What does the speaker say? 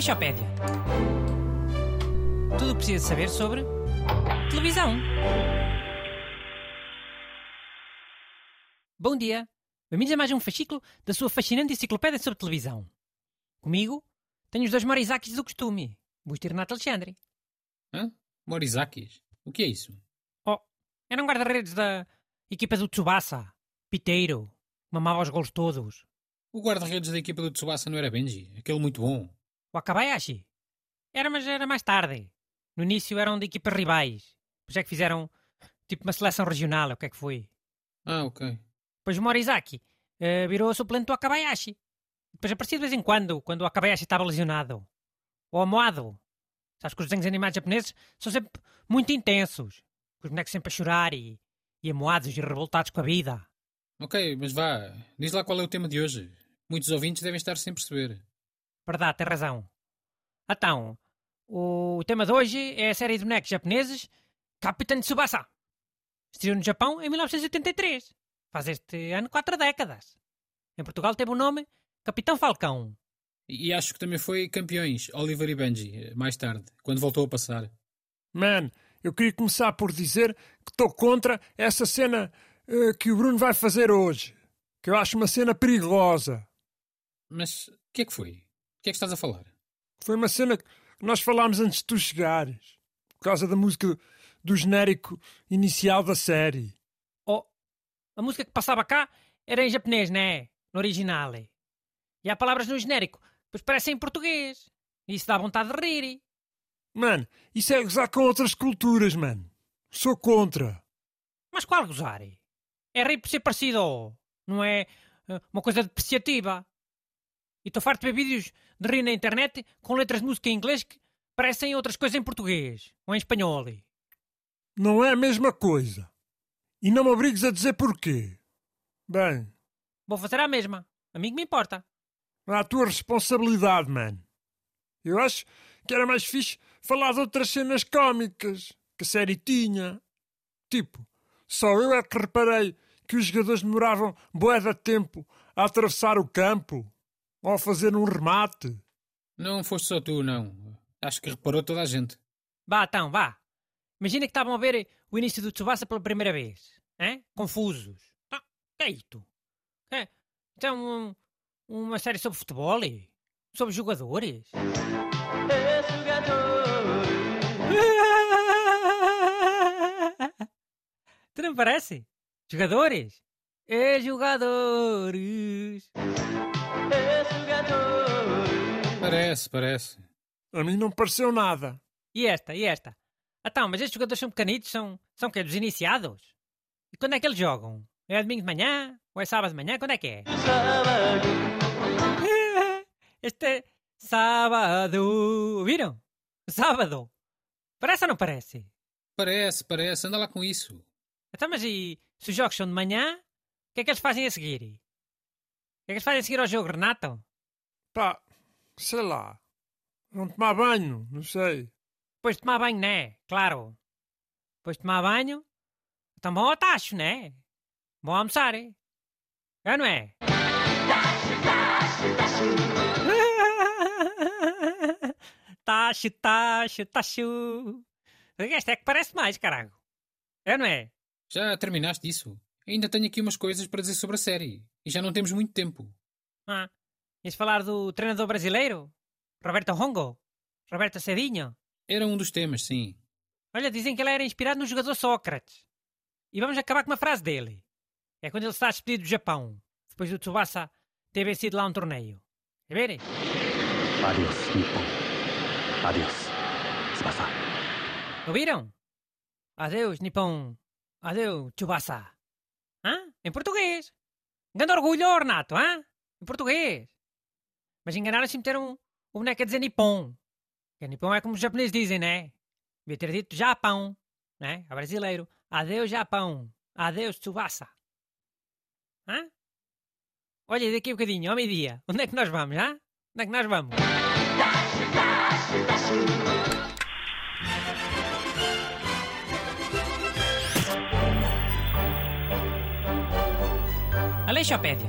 Aleixopédia. Tudo o que precisa saber sobre televisão. Bom dia. Bem-vindos a mais um fascículo da sua fascinante enciclopédia sobre televisão. Comigo tenho os dois Morizakis do costume, Busto e Renato Alexandre. Hã? Morizakis? O que é isso? Oh, era um guarda-redes da equipa do Tsubasa, Piteiro, mamava os gols todos. O guarda-redes da equipa do Tsubasa não era Benji? Aquele muito bom. O Akabayashi? Era, mas era mais tarde. No início eram de equipas rivais. Depois é que fizeram tipo uma seleção regional, o que é que foi? Ah, ok. Depois o Morizaki eh, virou suplente do Akabayashi. Depois aparecia de vez em quando, quando o Akabayashi estava lesionado. O Amoado. Sabes que os desenhos animados japoneses são sempre muito intensos. Com os bonecos sempre a chorar e, e amoados e revoltados com a vida. Ok, mas vá. Diz lá qual é o tema de hoje. Muitos ouvintes devem estar sem perceber. Verdade, tem razão. Então, o tema de hoje é a série de bonecos japoneses Capitão Tsubasa. Estreou no Japão em 1983. Faz este ano quatro décadas. Em Portugal teve o nome Capitão Falcão. E acho que também foi Campeões, Oliver e Benji, mais tarde, quando voltou a passar. Man, eu queria começar por dizer que estou contra essa cena eh, que o Bruno vai fazer hoje. Que eu acho uma cena perigosa. Mas o que é que foi? O que é que estás a falar? Foi uma cena que nós falámos antes de tu chegares. Por causa da música do, do genérico inicial da série. Oh, a música que passava cá era em japonês, né? No original. E há palavras no genérico, pois parecem em português. E isso dá vontade de rir. Mano, isso é gozar com outras culturas, mano. Sou contra. Mas qual gozar? É rir por ser parecido, não é eh, uma coisa depreciativa. E estou farto de ver vídeos de rir na internet com letras de música em inglês que parecem outras coisas em português ou em espanhol. Não é a mesma coisa. E não me obrigues a dizer porquê. Bem, Vou fazer a mesma. A mim que me importa. é a tua responsabilidade, mano. Eu acho que era mais fixe falar de outras cenas cómicas que a série tinha. Tipo, só eu é que reparei que os jogadores demoravam bué de tempo a atravessar o campo ou a fazer um remate. Não foste só tu, não. Acho que reparou toda a gente. Vá, então, vá. Imagina que estavam a ver o início do Tsubasa pela primeira vez. Hein? Confusos. Ah, que é isto? É, é um, uma série sobre futebol? e Sobre jogadores? Tu não parece? Jogadores? É jogadores. Parece, parece. A mim não pareceu nada. E esta, e esta? Então, mas estes jogadores são pequenitos, são, são que Dos iniciados? E quando é que eles jogam? É domingo de manhã? Ou é sábado de manhã? Quando é que é? Este é sábado. Viram? Sábado. Parece ou não parece? Parece, parece. Anda lá com isso. Então, mas e se os jogos são de manhã, o que é que eles fazem a seguir? O que é que eles fazem a seguir ao jogo, Renato? Pá, sei lá. Vão tomar banho, não sei. Depois de tomar banho, né? Claro. Depois de tomar banho, então vão ao tacho, né? Vão almoçar, é? É ou não é? tacho, tacho, tacho. Este é que parece mais, caralho. É ou não é? Já terminaste isso? Ainda tenho aqui umas coisas para dizer sobre a série. E já não temos muito tempo. Ah, ias falar do treinador brasileiro? Roberto Hongo? Roberto Cedinho? Era um dos temas, sim. Olha, dizem que ele era inspirado no jogador Sócrates. E vamos acabar com uma frase dele. É quando ele está despedido do Japão, depois do Tsubasa ter vencido lá um torneio. É ver? Adiós, Nippon. Adiós, Tsubasa. Ouviram? Adeus, Nippon. Adeus, Tsubasa. Hã? Em português. Grande orgulho, Renato, hã? Em português. Mas enganaram-se e meteram o boneco a dizer Nippon. Que Nippon é como os japoneses dizem, né? Devia ter dito Japão, né? A brasileiro. Adeus, Japão. Adeus, Tsubasa. Hã? Olha, daqui a bocadinho, ao meio-dia. Onde é que nós vamos, hã? Onde é que nós vamos? Aleixopédia.